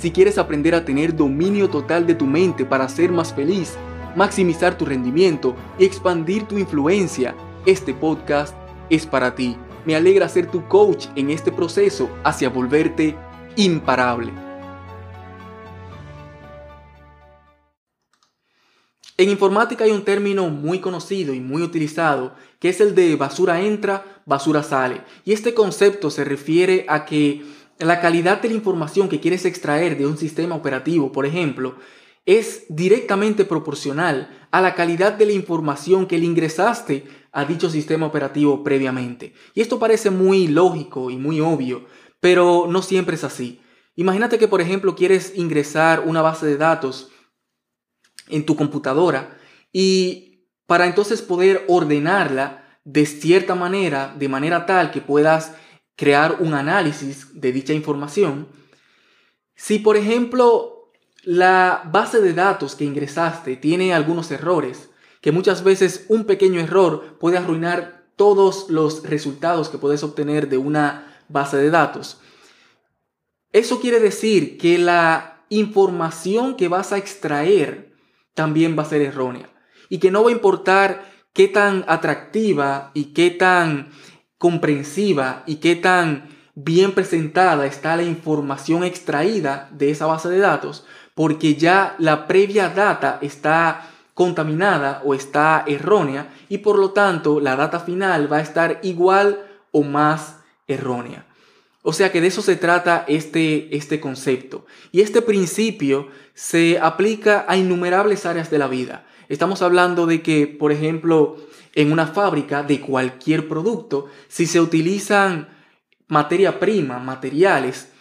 Si quieres aprender a tener dominio total de tu mente para ser más feliz, maximizar tu rendimiento y expandir tu influencia, este podcast es para ti. Me alegra ser tu coach en este proceso hacia volverte imparable. En informática hay un término muy conocido y muy utilizado que es el de basura entra, basura sale. Y este concepto se refiere a que la calidad de la información que quieres extraer de un sistema operativo, por ejemplo, es directamente proporcional a la calidad de la información que le ingresaste a dicho sistema operativo previamente. Y esto parece muy lógico y muy obvio, pero no siempre es así. Imagínate que, por ejemplo, quieres ingresar una base de datos en tu computadora y para entonces poder ordenarla de cierta manera, de manera tal que puedas crear un análisis de dicha información. Si por ejemplo la base de datos que ingresaste tiene algunos errores, que muchas veces un pequeño error puede arruinar todos los resultados que puedes obtener de una base de datos. Eso quiere decir que la información que vas a extraer también va a ser errónea. Y que no va a importar qué tan atractiva y qué tan comprensiva y qué tan bien presentada está la información extraída de esa base de datos, porque ya la previa data está contaminada o está errónea y por lo tanto la data final va a estar igual o más errónea. O sea que de eso se trata este, este concepto. Y este principio se aplica a innumerables áreas de la vida. Estamos hablando de que, por ejemplo, en una fábrica de cualquier producto, si se utilizan materia prima, materiales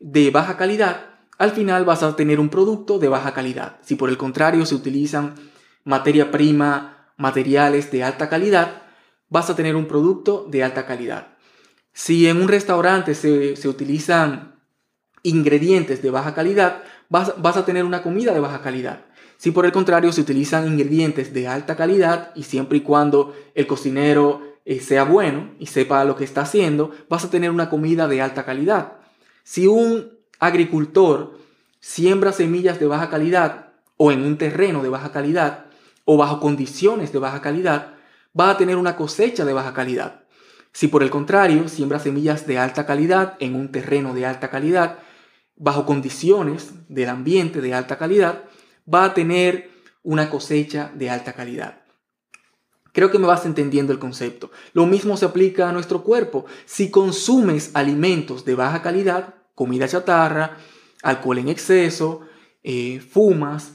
de baja calidad, al final vas a tener un producto de baja calidad. Si por el contrario se utilizan materia prima, materiales de alta calidad, vas a tener un producto de alta calidad. Si en un restaurante se, utilizan ingredientes de baja calidad, vas, a tener una comida de baja calidad. Si por el contrario se utilizan ingredientes de alta calidad y siempre y cuando el cocinero eh, sea bueno y sepa lo que está haciendo, vas a tener una comida de alta calidad. Si un agricultor siembra semillas de baja calidad o en un terreno de baja calidad o bajo condiciones de baja calidad, va a tener una cosecha de baja calidad. Si por el contrario siembra semillas de alta calidad en un terreno de alta calidad, bajo condiciones del ambiente de alta calidad, va a tener una cosecha de alta calidad. Creo que me vas entendiendo el concepto. Lo mismo se aplica a nuestro cuerpo. Si consumes alimentos de baja calidad, comida chatarra, alcohol en exceso, eh, fumas,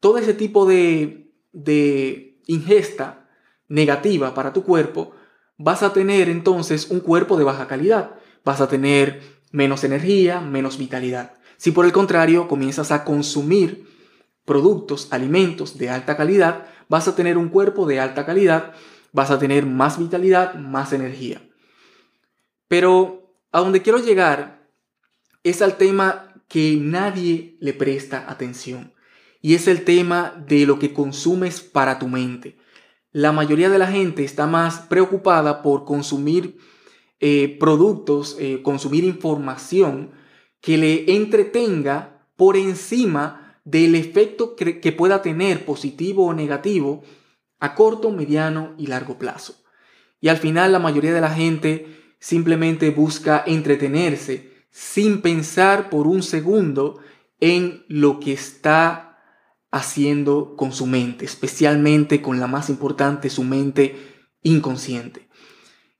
todo ese tipo de, de ingesta negativa para tu cuerpo, vas a tener entonces un cuerpo de baja calidad. Vas a tener menos energía, menos vitalidad. Si por el contrario comienzas a consumir productos, alimentos de alta calidad, vas a tener un cuerpo de alta calidad, vas a tener más vitalidad, más energía. Pero a donde quiero llegar es al tema que nadie le presta atención. Y es el tema de lo que consumes para tu mente la mayoría de la gente está más preocupada por consumir eh, productos, eh, consumir información que le entretenga por encima del efecto que, pueda tener positivo o negativo a corto, mediano y largo plazo. Y al final la mayoría de la gente simplemente busca entretenerse sin pensar por un segundo en lo que está haciendo con su mente, especialmente con la más importante, su mente inconsciente.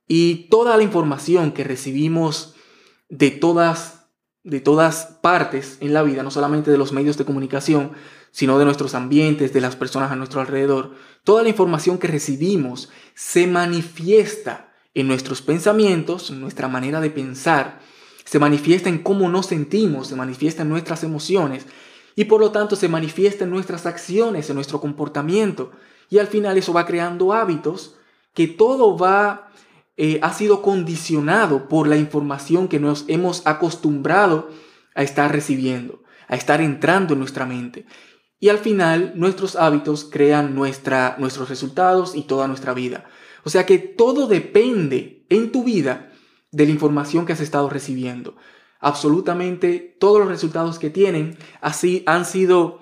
Y toda la información que recibimos de todas, de todas partes en la vida, no solamente de los medios de comunicación, sino de nuestros ambientes, de las personas a nuestro alrededor, toda la información que recibimos se manifiesta en nuestros pensamientos, en nuestra manera de pensar, se manifiesta en cómo nos sentimos, se manifiesta en nuestras emociones y por lo tanto se manifiesta en nuestras acciones, en nuestro comportamiento. Y al final eso va creando hábitos que todo va, eh, ha sido condicionado por la información que nos hemos acostumbrado a estar recibiendo, a estar entrando en nuestra mente. Y al final nuestros hábitos crean nuestra, nuestros resultados y toda nuestra vida. O sea que todo depende en tu vida de la información que has estado recibiendo. Absolutamente todos los resultados que tienen así han sido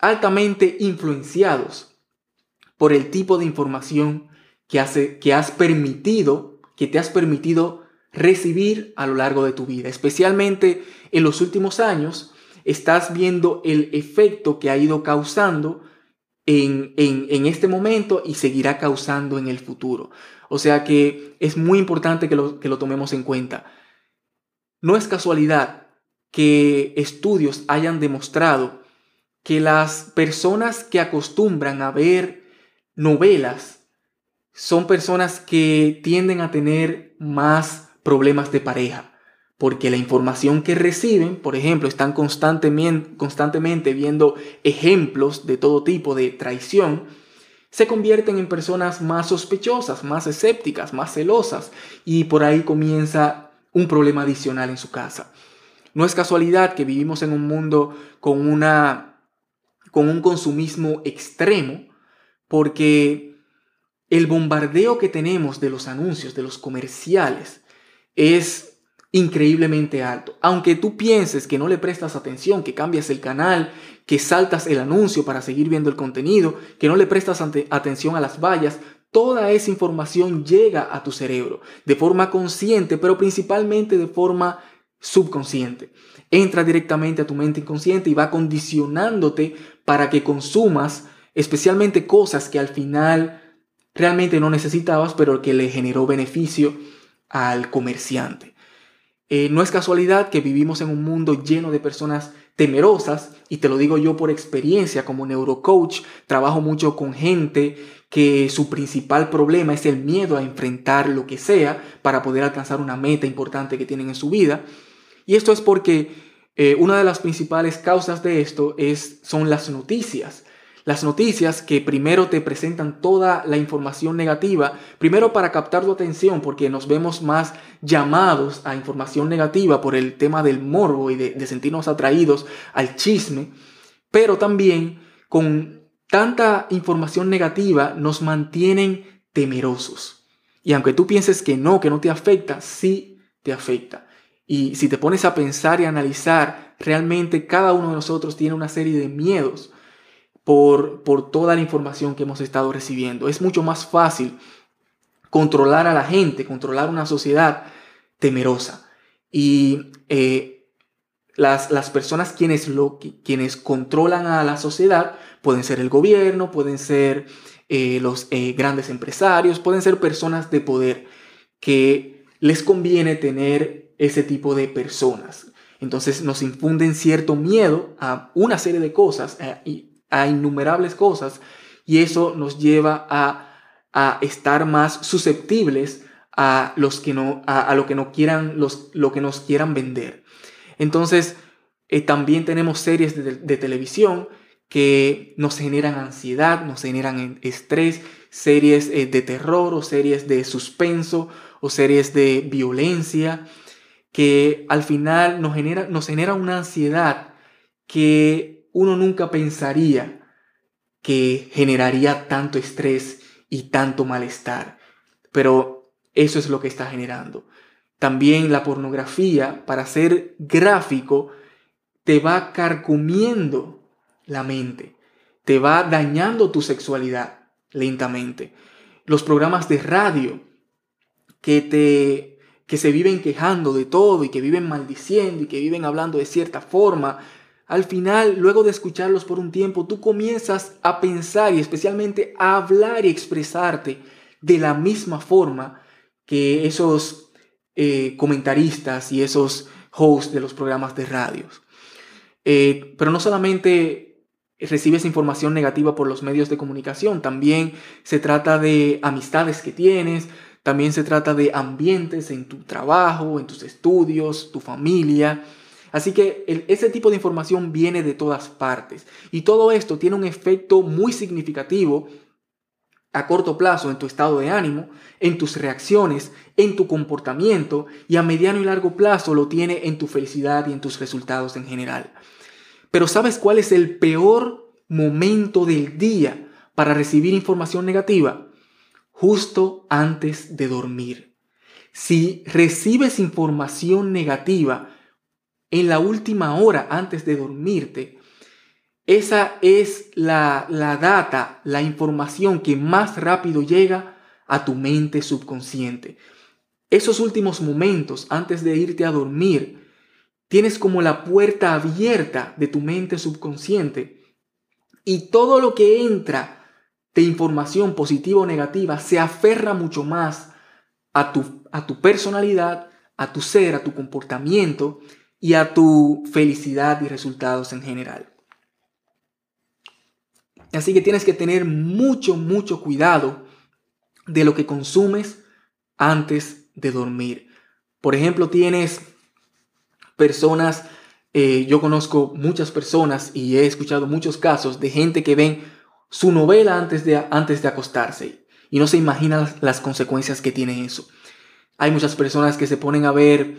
altamente influenciados por el tipo de información que, hace, que has permitido, que te has permitido recibir a lo largo de tu vida. Especialmente en los últimos años, estás viendo el efecto que ha ido causando en, en, este momento y seguirá causando en el futuro. O sea que es muy importante que lo, que lo tomemos en cuenta. No es casualidad que estudios hayan demostrado que las personas que acostumbran a ver novelas son personas que tienden a tener más problemas de pareja, porque la información que reciben, por ejemplo, están constantemente, constantemente viendo ejemplos de todo tipo de traición, se convierten en personas más sospechosas, más escépticas, más celosas, y por ahí comienza un problema adicional en su casa. No es casualidad que vivimos en un mundo con, una, con un consumismo extremo, porque el bombardeo que tenemos de los anuncios, de los comerciales, es increíblemente alto. Aunque tú pienses que no le prestas atención, que cambias el canal, que saltas el anuncio para seguir viendo el contenido, que no le prestas atención a las vallas, toda esa información llega a tu cerebro de forma consciente, pero principalmente de forma subconsciente. Entra directamente a tu mente inconsciente y va condicionándote para que consumas especialmente cosas que al final realmente no necesitabas, pero que le generó beneficio al comerciante. Eh, no es casualidad que vivimos en un mundo lleno de personas temerosas, y te lo digo yo por experiencia como neurocoach, trabajo mucho con gente que su principal problema es el miedo a enfrentar lo que sea para poder alcanzar una meta importante que tienen en su vida. Y esto es porque eh, una de las principales causas de esto es, son las noticias. Las noticias que primero te presentan toda la información negativa, primero para captar tu atención, porque nos vemos más llamados a información negativa por el tema del morbo y de, sentirnos atraídos al chisme, pero también con tanta información negativa nos mantienen temerosos. Y aunque tú pienses que no, que no te afecta, sí te afecta. Y si te pones a pensar y analizar, realmente cada uno de nosotros tiene una serie de miedos por, por toda la información que hemos estado recibiendo. Es mucho más fácil controlar a la gente, controlar una sociedad temerosa. Y eh, las, las, personas quienes, lo, quienes controlan a la sociedad pueden ser el gobierno, pueden ser eh, los eh, grandes empresarios, pueden ser personas de poder que les conviene tener ese tipo de personas. Entonces nos infunden cierto miedo a una serie de cosas a innumerables cosas y eso nos lleva a, estar más susceptibles a, los que no, a, lo que no quieran, los, lo que nos quieran vender. Entonces, eh, también tenemos series de, televisión que nos generan ansiedad, nos generan estrés, series eh, de terror o series de suspenso o series de violencia, que al final nos genera, nos genera una ansiedad que uno nunca pensaría que generaría tanto estrés y tanto malestar. Pero eso es lo que está generando. También la pornografía, para ser gráfico, te va carcomiendo la mente, te va dañando tu sexualidad lentamente. Los programas de radio que te que se viven quejando de todo y que viven maldiciendo y que viven hablando de cierta forma, al final, luego de escucharlos por un tiempo, tú comienzas a pensar y especialmente a hablar y expresarte de la misma forma que esos eh, comentaristas y esos hosts de los programas de radios. Eh, pero no solamente recibes información negativa por los medios de comunicación, también se trata de amistades que tienes, también se trata de ambientes en tu trabajo, en tus estudios, tu familia. Así que ese tipo de información viene de todas partes. Y todo esto tiene un efecto muy significativo a corto plazo en tu estado de ánimo, en tus reacciones, en tu comportamiento y a mediano y largo plazo lo tiene en tu felicidad y en tus resultados en general. Pero ¿sabes cuál es el peor momento del día para recibir información negativa? Justo antes de dormir. Si recibes información negativa en la última hora antes de dormirte, esa es la, data, la información que más rápido llega a tu mente subconsciente. Esos últimos momentos antes de irte a dormir, tienes como la puerta abierta de tu mente subconsciente y todo lo que entra de información positiva o negativa se aferra mucho más a tu, a tu personalidad, a tu ser, a tu comportamiento y a tu felicidad y resultados en general. Así que tienes que tener mucho, mucho cuidado de lo que consumes antes de dormir. Por ejemplo, tienes personas, eh, yo conozco muchas personas y he escuchado muchos casos de gente que ven su novela antes de, antes de acostarse y no se imaginan las consecuencias que tiene eso. Hay muchas personas que se ponen a ver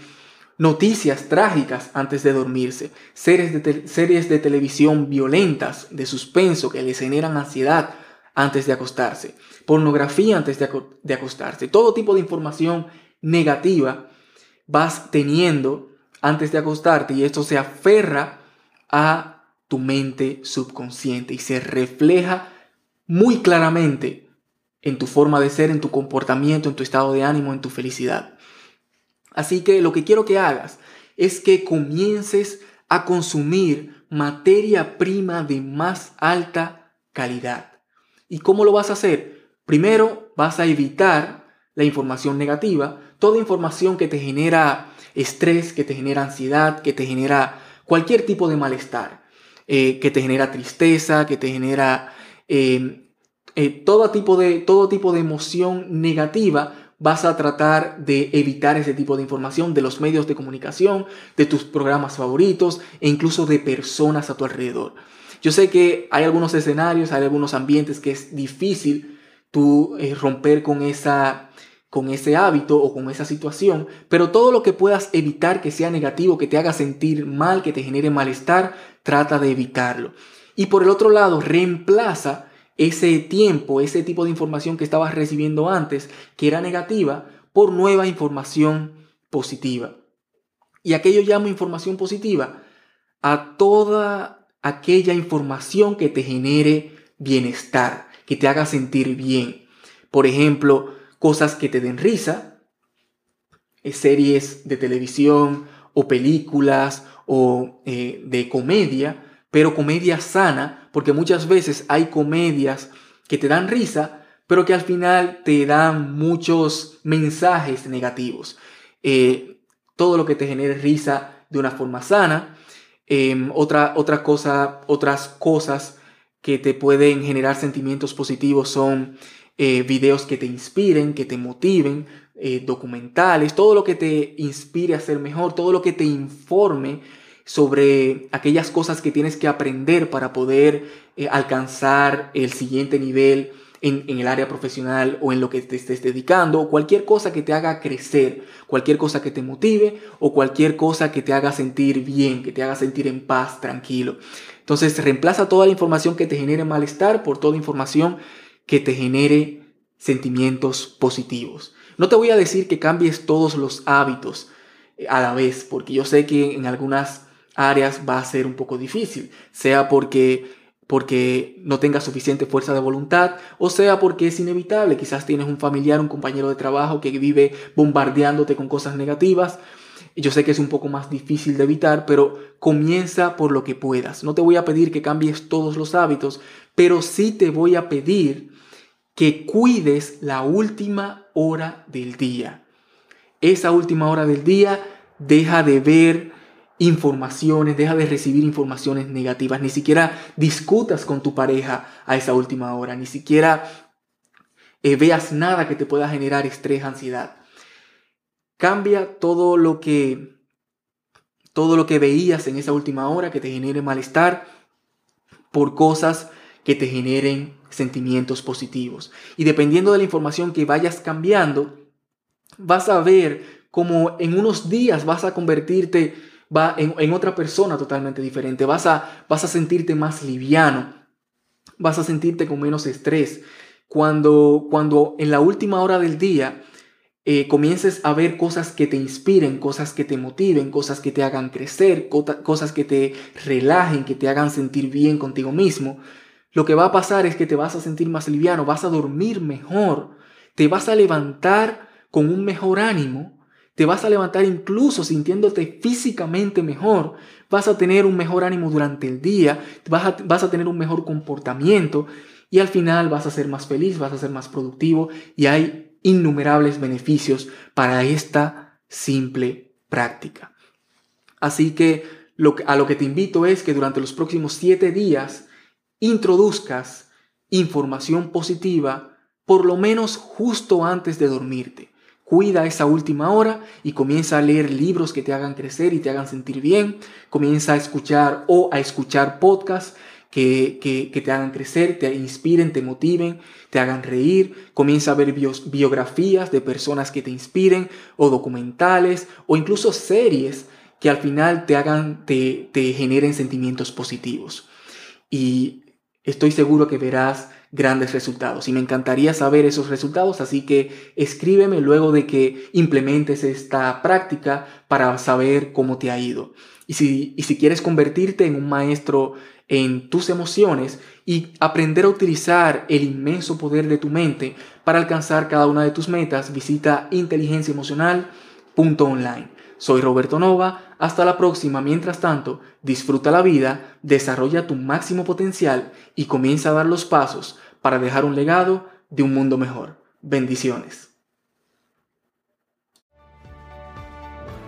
noticias trágicas antes de dormirse, series de, series de televisión violentas, de suspenso que les generan ansiedad antes de acostarse, pornografía antes de, de acostarse, todo tipo de información negativa vas teniendo antes de acostarte y esto se aferra a tu mente subconsciente y se refleja muy claramente en tu forma de ser, en tu comportamiento, en tu estado de ánimo, en tu felicidad. Así que lo que quiero que hagas es que comiences a consumir materia prima de más alta calidad. ¿Y cómo lo vas a hacer? Primero vas a evitar la información negativa, toda información que te genera estrés, que te genera ansiedad, que te genera cualquier tipo de malestar, eh, que te genera tristeza, que te genera eh, eh, todo, tipo de, todo tipo de emoción negativa, vas a tratar de evitar ese tipo de información de los medios de comunicación, de tus programas favoritos e incluso de personas a tu alrededor. Yo sé que hay algunos escenarios, hay algunos ambientes que es difícil tú eh, romper con, esa, con ese hábito o con esa situación, pero todo lo que puedas evitar que sea negativo, que te haga sentir mal, que te genere malestar, trata de evitarlo. Y por el otro lado, reemplaza ese tiempo, ese tipo de información que estabas recibiendo antes, que era negativa, por nueva información positiva. Y aquello llamo información positiva a toda aquella información que te genere bienestar, que te haga sentir bien. Por ejemplo, cosas que te den risa, eh, series de televisión o películas o eh, de comedia, pero comedia sana, porque muchas veces hay comedias que te dan risa, pero que al final te dan muchos mensajes negativos. Eh, todo lo que te genere risa de una forma sana. Em, otra, cosa, otras cosas que te pueden generar sentimientos positivos son eh, videos que te inspiren, que te motiven, eh, documentales, todo lo que te inspire a ser mejor, todo lo que te informe sobre aquellas cosas que tienes que aprender para poder eh, alcanzar el siguiente nivel en, el área profesional o en lo que te estés dedicando, o cualquier cosa que te haga crecer, cualquier cosa que te motive o cualquier cosa que te haga sentir bien, que te haga sentir en paz, tranquilo. Entonces reemplaza toda la información que te genere malestar por toda información que te genere sentimientos positivos. No te voy a decir que cambies todos los hábitos eh, a la vez, porque yo sé que en algunas áreas va a ser un poco difícil, sea porque porque no tengas suficiente fuerza de voluntad o sea porque es inevitable, quizás tienes un familiar, un compañero de trabajo que vive bombardeándote con cosas negativas. Yo sé que es un poco más difícil de evitar, pero comienza por lo que puedas. No te voy a pedir que cambies todos los hábitos, pero sí te voy a pedir que cuides la última hora del día. Esa última hora del día deja de ver informaciones, deja de recibir informaciones negativas, ni siquiera discutas con tu pareja a esa última hora, ni siquiera eh, veas nada que te pueda generar estrés, ansiedad. Cambia todo lo que todo lo que veías en esa última hora que te genere malestar por cosas que te generen sentimientos positivos. Y dependiendo de la información que vayas cambiando, vas a ver cómo en unos días vas a convertirte va en, otra persona totalmente diferente. Vas a, vas a sentirte más liviano. Vas a sentirte con menos estrés. Cuando, cuando en la última hora del día eh, comiences a ver cosas que te inspiren, cosas que te motiven, cosas que te hagan crecer, cosas que te relajen, que te hagan sentir bien contigo mismo, lo que va a pasar es que te vas a sentir más liviano, vas a dormir mejor, te vas a levantar con un mejor ánimo, te vas a levantar incluso sintiéndote físicamente mejor, vas a tener un mejor ánimo durante el día, vas a, vas a tener un mejor comportamiento y al final vas a ser más feliz, vas a ser más productivo y hay innumerables beneficios para esta simple práctica. Así que lo, a lo que te invito es que durante los próximos siete días introduzcas información positiva por lo menos justo antes de dormirte. Cuida esa última hora y comienza a leer libros que te hagan crecer y te hagan sentir bien. Comienza a escuchar o a escuchar podcasts que, que, te hagan crecer, te inspiren, te motiven, te hagan reír. Comienza a ver biografías de personas que te inspiren o documentales o incluso series que al final te hagan, te, te generen sentimientos positivos. Y estoy seguro que verás grandes resultados y me encantaría saber esos resultados, así que escríbeme luego de que implementes esta práctica para saber cómo te ha ido. Y si, y si quieres convertirte en un maestro en tus emociones y aprender a utilizar el inmenso poder de tu mente para alcanzar cada una de tus metas, visita inteligenciaemocional.online. Soy Roberto Nova, hasta la próxima. Mientras tanto, disfruta la vida, desarrolla tu máximo potencial y comienza a dar los pasos para dejar un legado de un mundo mejor. Bendiciones.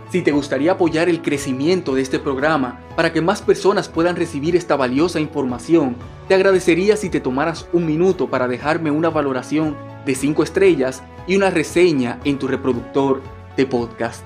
Si te gustaría apoyar el crecimiento de este programa para que más personas puedan recibir esta valiosa información, te agradecería si te tomaras un minuto para dejarme una valoración de 5 estrellas y una reseña en tu reproductor de podcast.